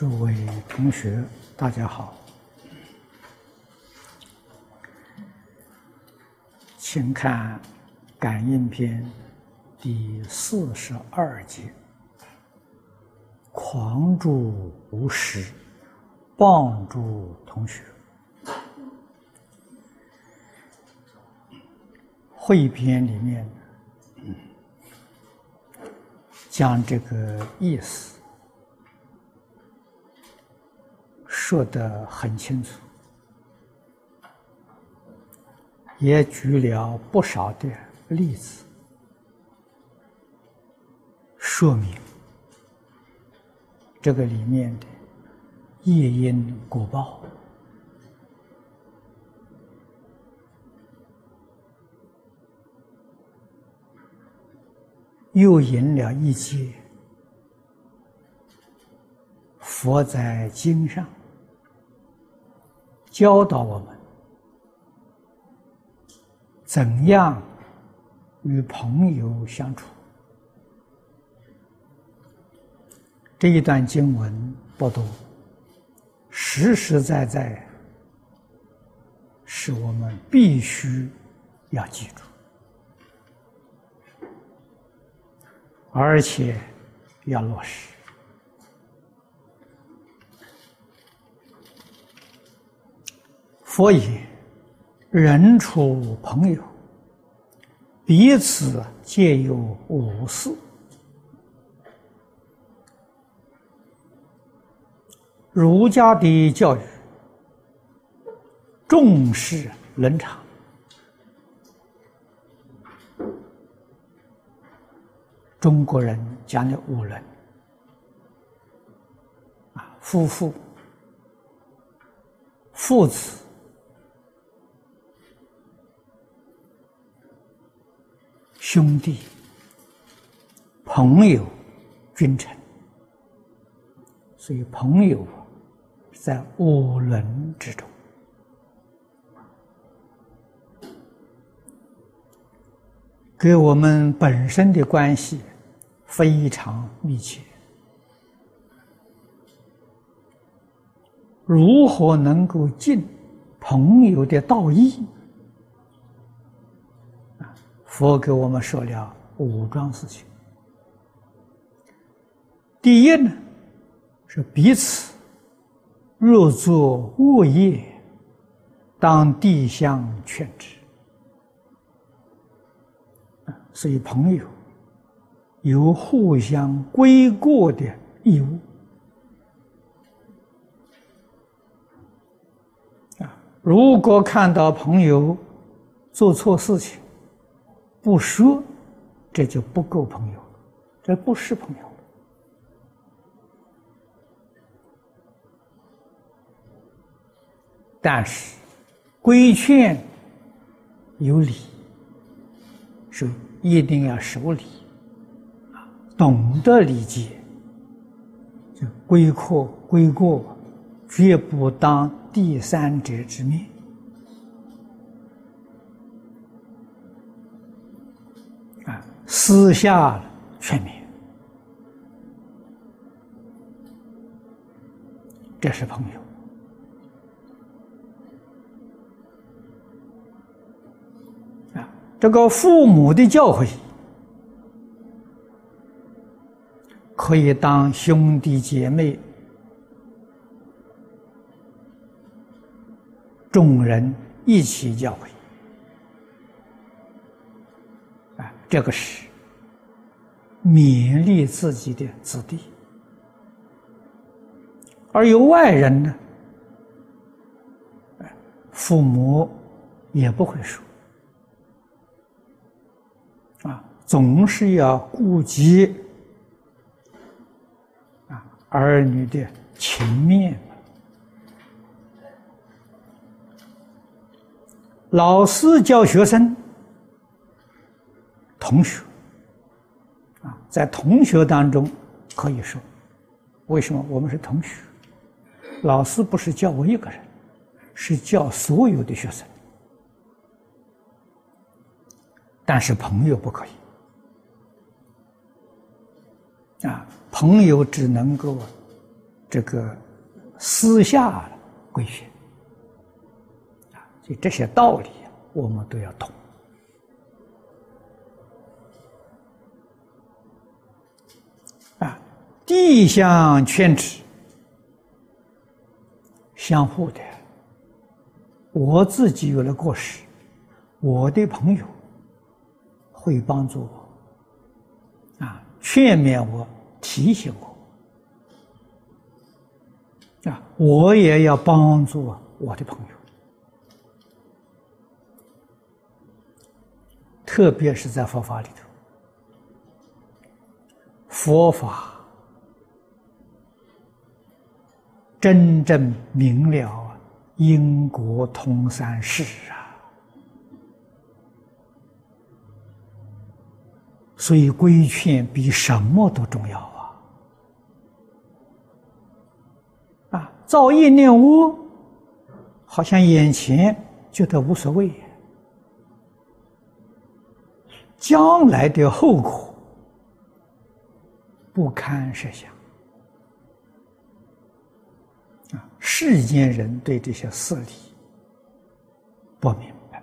诸位同学，大家好，请看《感应篇》第四十二节：“狂助无师，棒助同学。”汇编里面讲这个意思。说得很清楚，也举了不少的例子，说明这个里面的业因果报，又引了一节佛在经上。教导我们怎样与朋友相处。这一段经文不多，实实在在是我们必须要记住，而且要落实。佛言：“人处朋友，彼此皆有五事。儒家的教育重视伦常，中国人讲的五伦啊，夫妇、父子。”兄弟、朋友、君臣，所以朋友在五伦之中，跟我们本身的关系非常密切。如何能够尽朋友的道义？佛给我们说了五桩事情。第一呢，是彼此若作恶业，当地相劝之。所以朋友有互相归过的义务。啊，如果看到朋友做错事情，不说，这就不够朋友，这不是朋友。但是规劝有理，是一定要守礼，啊，懂得理解，就归过归过，绝不当第三者之面。私下劝勉，这是朋友啊。这个父母的教诲，可以当兄弟姐妹、众人一起教诲。这个是勉励自己的子弟，而有外人呢，父母也不会说，啊，总是要顾及啊儿女的情面。老师教学生。同学，啊，在同学当中可以说，为什么我们是同学？老师不是教我一个人，是教所有的学生。但是朋友不可以，啊，朋友只能够这个私下规训啊，所以这些道理我们都要懂地相劝止，相互的。我自己有了过失，我的朋友会帮助我，啊，劝勉我，提醒我，啊，我也要帮助我的朋友，特别是在佛法里头，佛法真正明了。因果通三世啊，所以规劝比什么都重要啊！啊，造业念恶，好像眼前觉得无所谓，将来的后果不堪设想。世间人对这些事理不明白，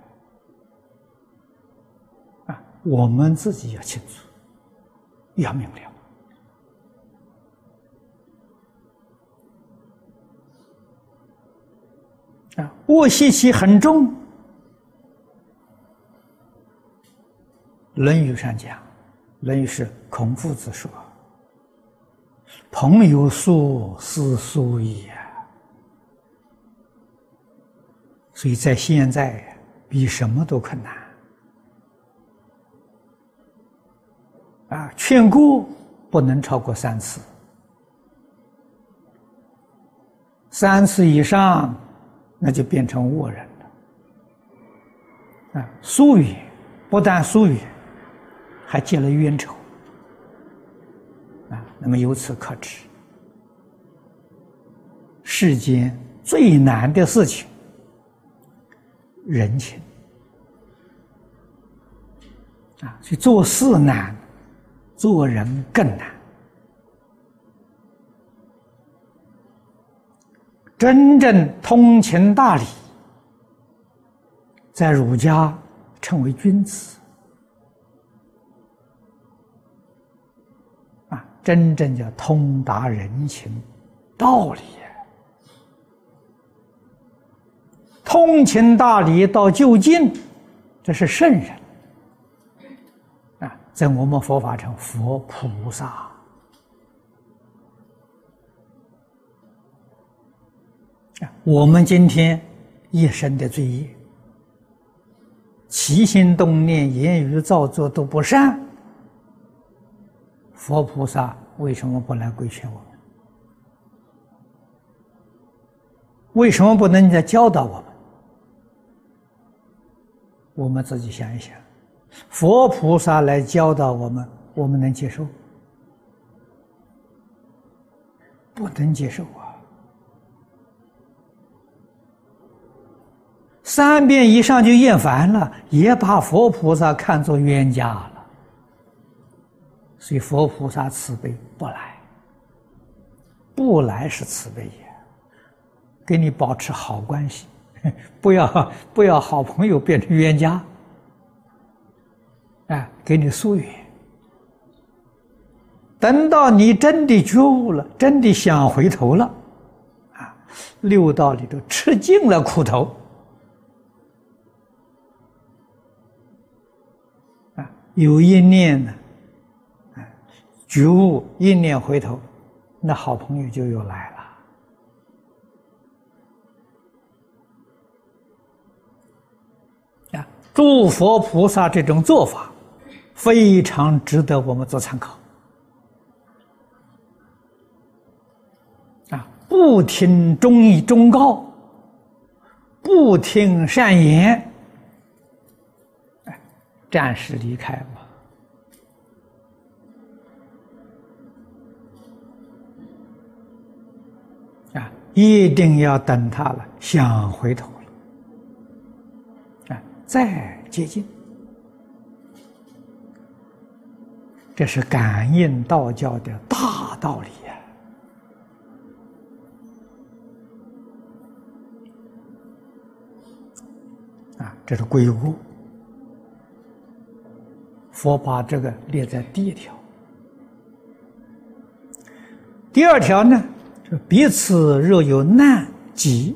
啊，我们自己要清楚，要明了。啊，恶习气很重，《论语》上讲，《论语》是孔夫子说：“朋友疏，斯疏也。”所以在现在，比什么都困难。啊，劝过不能超过三次，三次以上，那就变成恶人了。啊，疏远，不但疏远，还结了冤仇。啊，那么由此可知，世间最难的事情。人情啊，所以做事难，做人更难。真正通情达理，在儒家称为君子啊，真正叫通达人情道理。通情达理到就近，这是圣人啊，在我们佛法称佛菩萨啊。我们今天一生的罪业，起心动念、言语造作都不善，佛菩萨为什么不来规劝我们？为什么不能再教导我们？我们自己想一想，佛菩萨来教导我们，我们能接受？不能接受啊！三遍以上就厌烦了，也把佛菩萨看作冤家了。所以佛菩萨慈悲不来，不来是慈悲也，跟你保持好关系。不要不要好朋友变成冤家，哎，给你疏远。等到你真的觉悟了，真的想回头了，啊，六道里头吃尽了苦头，啊，有一念呢，觉悟一念回头，那好朋友就又来了。诸佛菩萨这种做法，非常值得我们做参考。啊，不听忠义忠告，不听善言，哎，暂时离开吧。啊，一定要等他了，想回头。再接近。这是感应道教的大道理呀、啊！啊，这是归物。佛把这个列在第一条，第二条呢，就彼此若有难疾，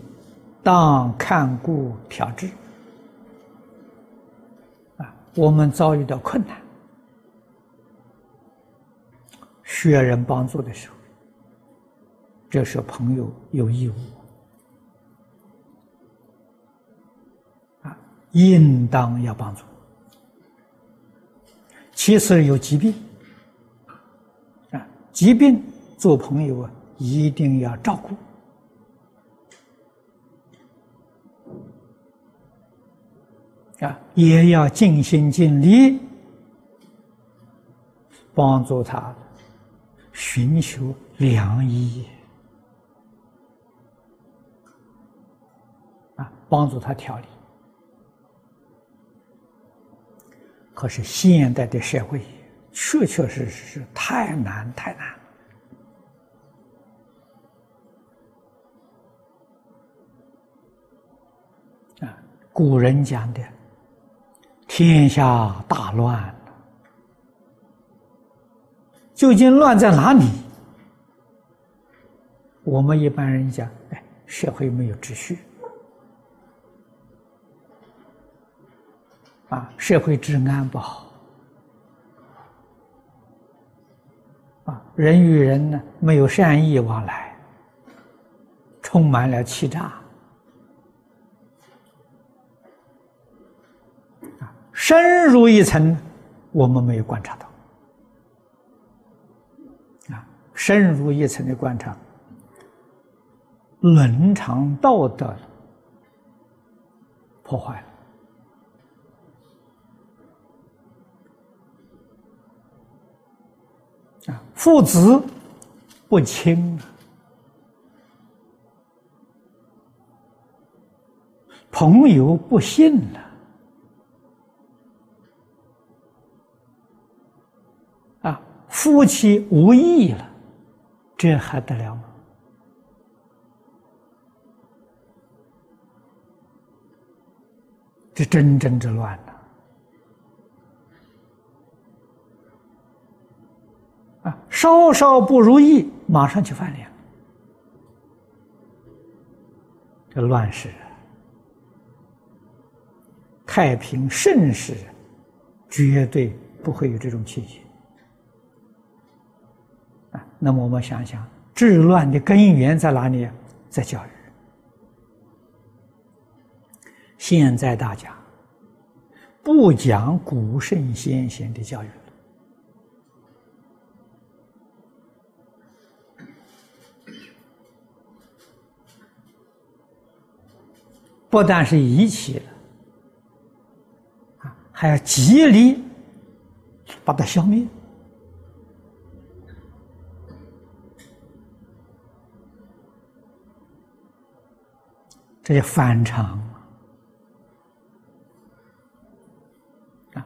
当看故调治。我们遭遇到困难，需要人帮助的时候，这时候朋友有义务啊。应当要帮助。其次有疾病，啊，疾病做朋友啊，一定要照顾，啊，也要尽心尽力帮助他寻求良医，啊，帮助他调理。可是现代的社会，确确实实是太难太难了啊！古人讲的“天下大乱”，究竟乱在哪里？我们一般人讲，哎，社会没有秩序。啊，社会治安不好，啊，人与人呢没有善意往来，充满了欺诈，深入一层，我们没有观察到，啊，深入一层的观察，伦常道德破坏了。啊，父子不亲朋友不信了，夫妻无义了，这还得了吗？这真正之乱呐。啊，稍稍不如意，马上就翻脸。这乱世，太平盛世，绝对不会有这种情形。那么我们想想，治乱的根源在哪里？在教育。现在大家不讲古圣先贤的教育了。不但是遗弃了，啊，还要极力把它消灭，这叫反常啊！《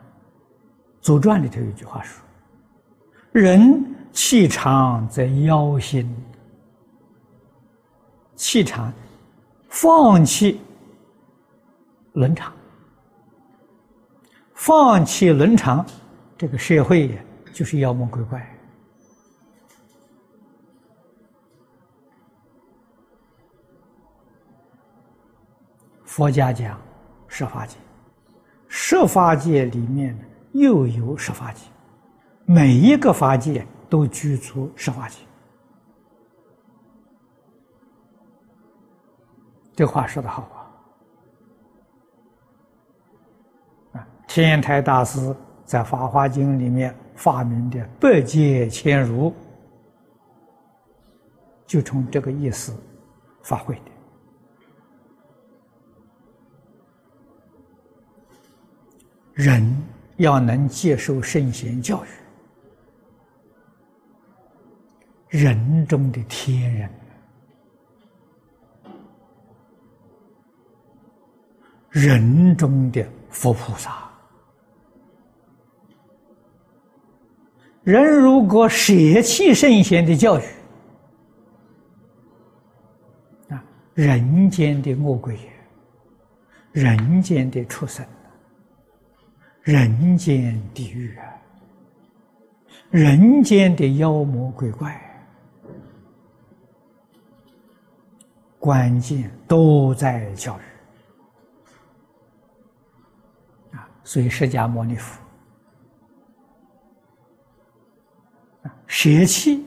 左传》里头有一句话说：“人气长则妖心，气长，放弃。”伦常，放弃伦常，这个社会就是妖魔鬼怪。佛家讲十法界，十法界里面又有十法界，每一个法界都居住十法界。这话说的好啊！天台大师在《法华经》里面发明的“百界千如”，就从这个意思发挥的。人要能接受圣贤教育，人中的天人，人中的佛菩萨。人如果舍弃圣贤的教育，啊，人间的恶鬼，人间的畜生，人间地狱啊，人间的妖魔鬼怪，关键都在教育啊！所以释迦牟尼佛舍弃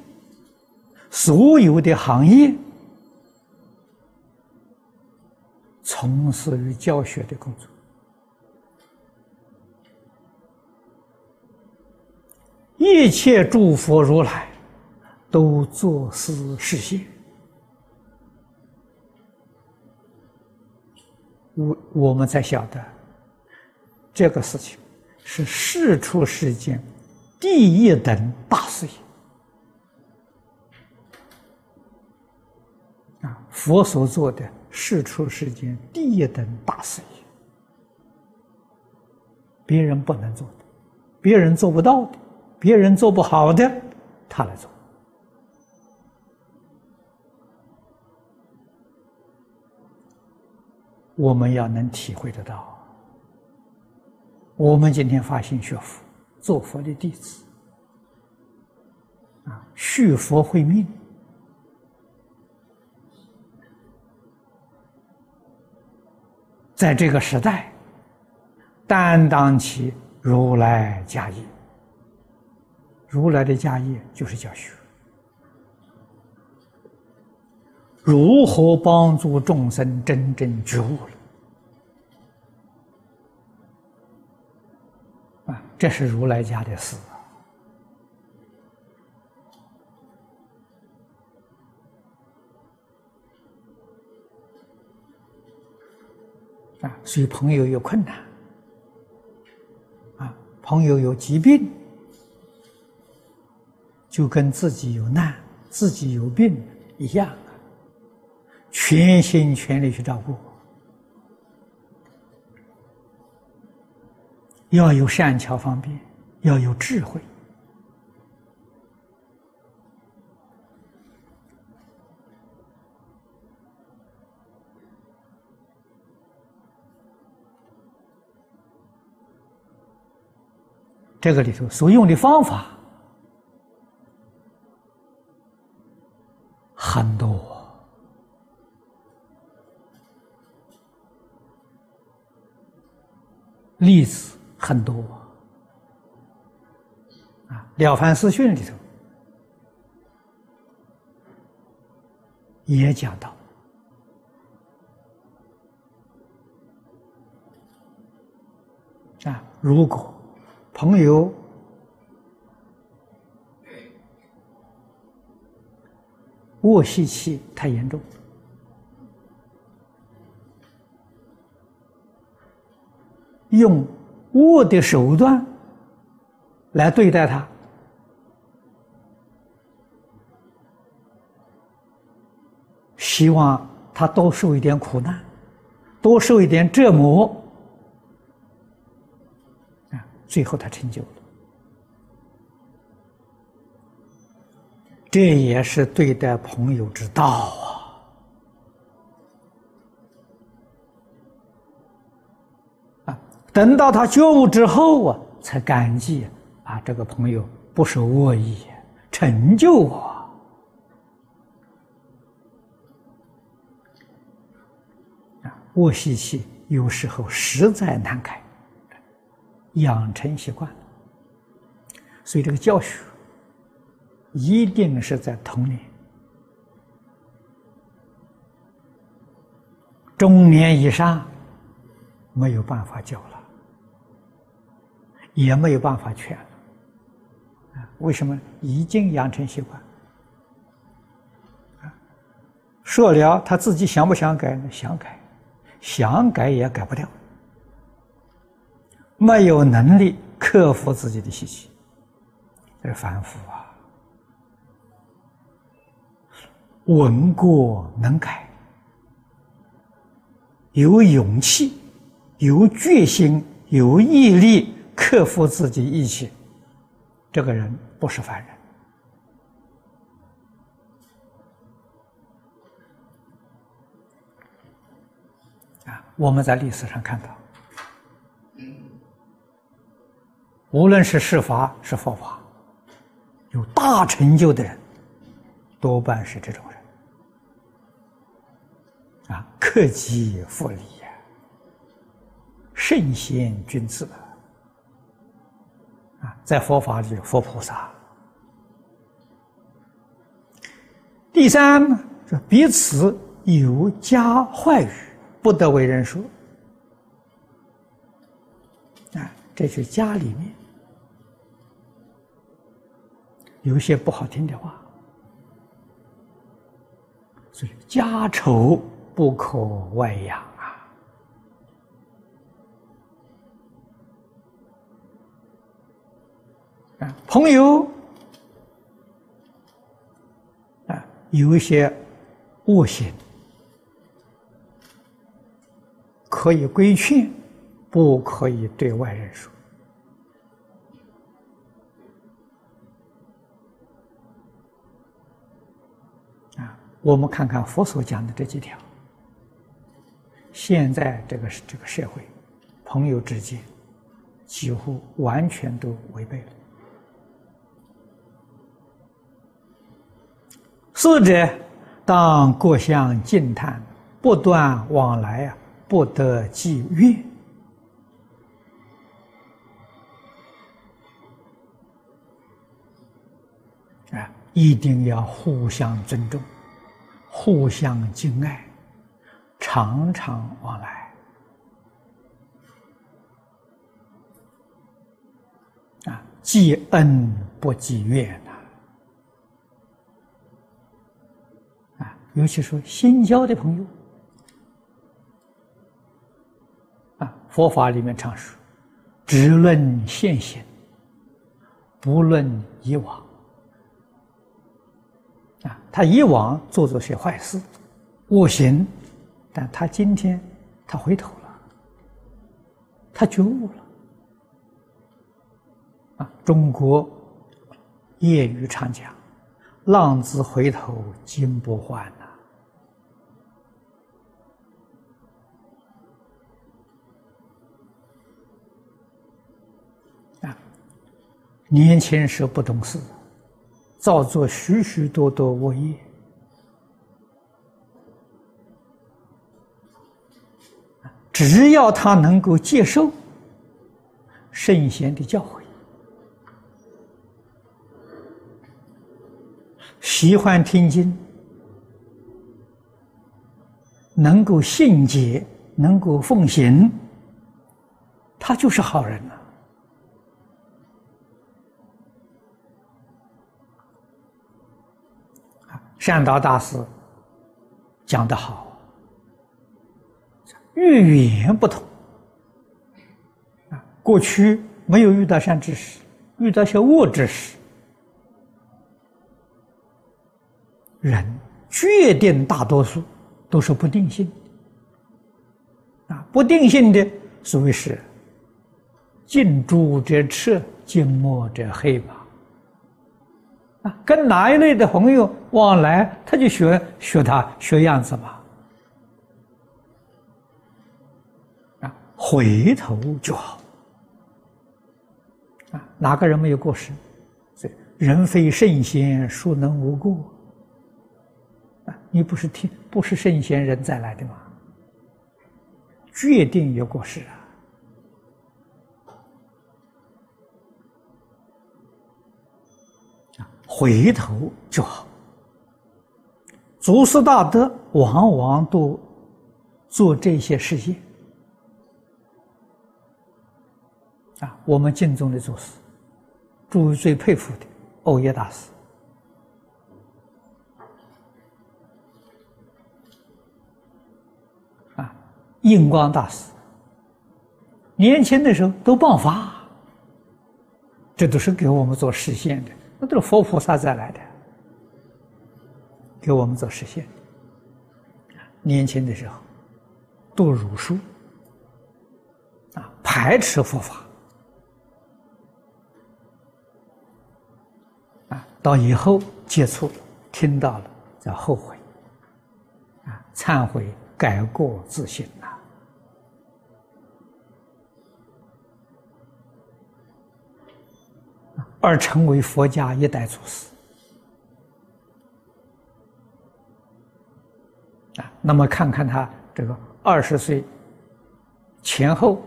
所有的行业。从事于教学的工作，一切诸佛如来都作思事现。我我们才晓得，这个事情是世出世间第一等大事业啊！佛所做的。世出世间第一等大事业，别人不能做的，别人做不到的，别人做不好的，他来做。我们要能体会得到。我们今天发心学佛，做佛的弟子，啊，续佛慧命。在这个时代，担当起如来家业。如来的家业就是教学，如何帮助众生真正觉悟了？啊，这是如来家的事。啊，所以朋友有困难，啊，朋友有疾病，就跟自己有难、自己有病一样，全心全力去照顾，要有善巧方便，要有智慧。这个里头所用的方法很多，例子很多啊，《了凡四训》里头也讲到啊，如果。朋友卧息气太严重，用恶的手段来对待他，希望他多受一点苦难，多受一点折磨。啊。最后他成就了，这也是对待朋友之道啊！啊，等到他觉悟之后啊，才感激啊，这个朋友不是恶意，成就我。啊，恶习气有时候实在难改。养成习惯，所以这个教学一定是在童年、中年以上没有办法教了，也没有办法劝了。为什么已经养成习惯？说了他自己想不想改？想改，想改也改不掉。没有能力克服自己的习气，这反复啊。闻过能改，有勇气、有决心、有毅力克服自己意气，这个人不是凡人。啊，我们在历史上看到，无论是释法是佛法，有大成就的人，多半是这种，啊，克己复礼呀，圣贤君子啊，在佛法里，佛菩萨。第三呢，是彼此有加坏语，不得为人说。啊，这是家里面有些不好听的话，所以家丑不可外扬啊。啊，朋友啊。有一些恶行可以规劝，不可以对外人说。啊，我们看看佛所讲的这几条，现在这个这个社会，朋友之间几乎完全都违背了。四者，当各相静叹，不断往来啊，不得计怨啊！一定要互相尊重，互相敬爱，常常往来啊！积恩不积怨呐，啊。尤其说新交的朋友，啊，佛法里面常说，只论现行，不论以往。啊，他以往做做些坏事、恶行，但他今天他回头了，他觉悟了。啊，中国谚语常讲：“浪子回头金不换。”呐。啊年轻时不懂事，造作许许多多恶业。只要他能够接受圣贤的教诲，喜欢听经，能够信解，能够奉行，他就是好人了。善导大师讲得好，遇言不同啊。过去没有遇到善知识，遇到些恶知识，人决定大多数都是不定性的啊。不定性的所谓是近朱者赤，近墨者黑吧。啊跟哪一类的朋友往来，他就学学他学样子嘛。回头就好。啊，哪个人没有过失？所以人非圣贤，孰能无过？啊，你不是听不是圣贤人再来的吗？决定有过失啊。回头就好。祖师大德往往都做这些事情啊。我们敬重的祖师，诸位最佩服的欧耶大师啊，印光大师，年轻的时候都爆发，这都是给我们做实现的。那都是佛菩萨再来的，给我们做实现。年轻的时候读儒书，啊，排斥佛法，到以后接触听到了，叫后悔，啊，忏悔改过自新呐、啊，而成为佛家一代祖师。啊，那么看看他这个二十岁前后，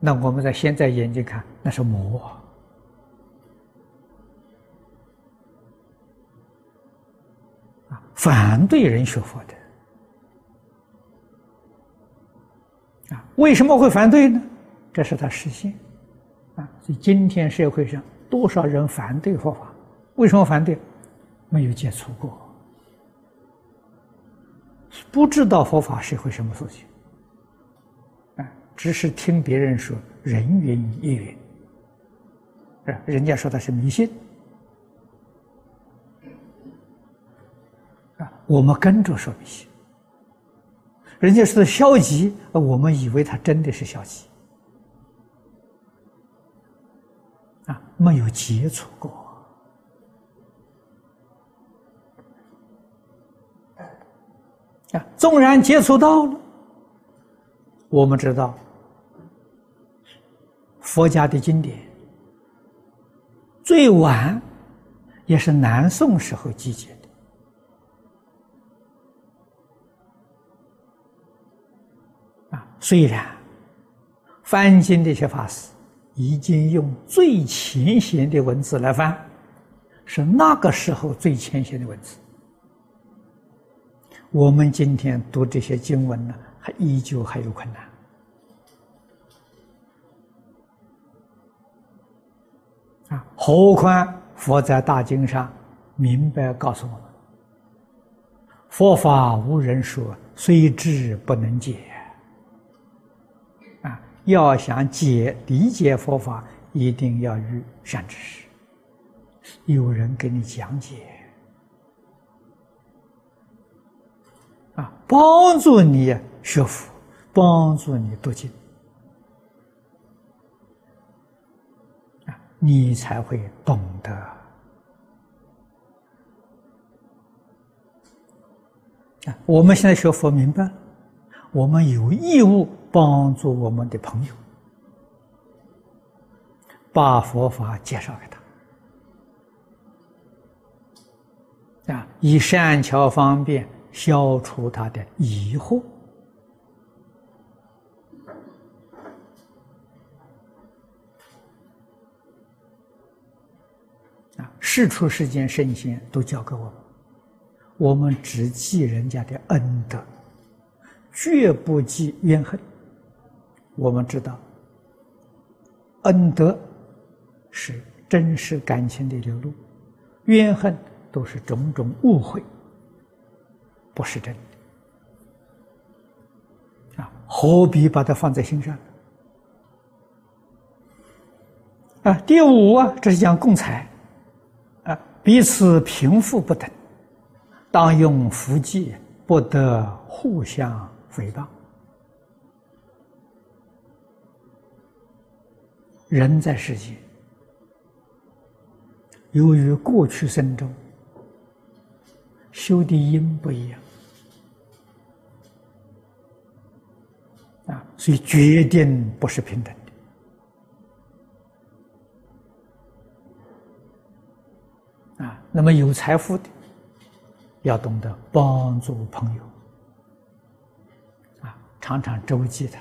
那我们在现在眼睛看，那是魔、啊。反对人学佛的啊，为什么会反对呢？这是他实现啊，所以今天社会上多少人反对佛法？为什么反对？没有接触过。不知道佛法是会什么事情，啊，只是听别人说人云亦云，人家说他是迷信，我们跟着说迷信，人家说消极，我们以为他真的是消极，啊，没有接触过。啊纵然接触到了，我们知道佛家的经典最晚也是南宋时候集结虽然翻经的一些法师已经用最浅显的文字来翻，是那个时候最浅显的文字。我们今天读这些经文呢，还依旧还有困难啊！何况佛在大经上明白告诉我们：佛法无人说，虽知不能解。要想解理解佛法，一定要遇善知识，有人给你讲解。啊，帮助你学佛，帮助你读经，啊，你才会懂得。啊，我们现在学佛明白，我们有义务帮助我们的朋友，把佛法介绍给他，啊，以善巧方便。消除他的疑惑啊！世出世间圣贤都教给我们，我们只记人家的恩德，绝不记怨恨。我们知道，恩德是真实感情的流露，怨恨都是种种误会。不是真的啊！何必把它放在心上啊？第五啊，这是讲共财啊，彼此贫富不等，当用福计，不得互相诽谤。人在世间，由于过去生中修的因不一样。啊，所以决定不是平等的啊。那么有财富的，要懂得帮助朋友啊，常常周济他，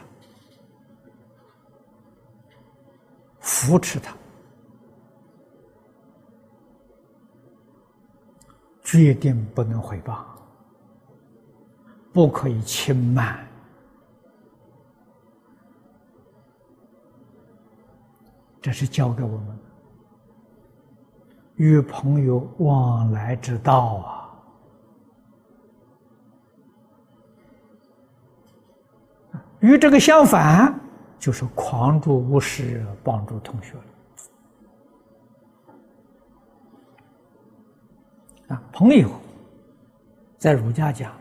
扶持他，决定不能回报，不可以轻慢。这是教给我们与朋友往来之道啊！与这个相反，就是狂助无师，帮助同学。啊，朋友在儒家讲，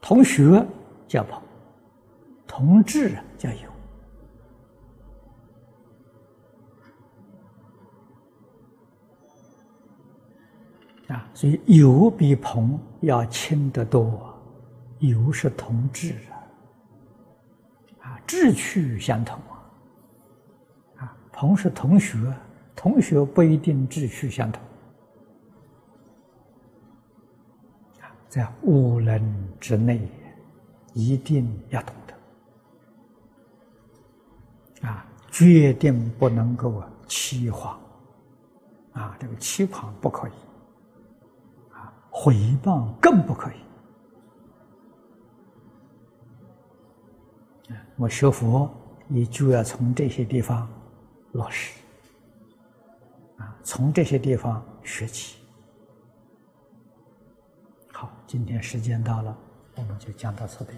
同学叫朋，同志叫友。啊，所以友比朋要亲得多，友是同志，啊，志趣相同啊，同是同学，同学不一定志趣相同。在五人之内，一定要懂得啊，决定不能够啊欺谎啊，这个欺谎不可以啊，诽谤更不可以。我学佛也就要从这些地方落实啊，从这些地方学起。好，今天时间到了，我们就讲到此地。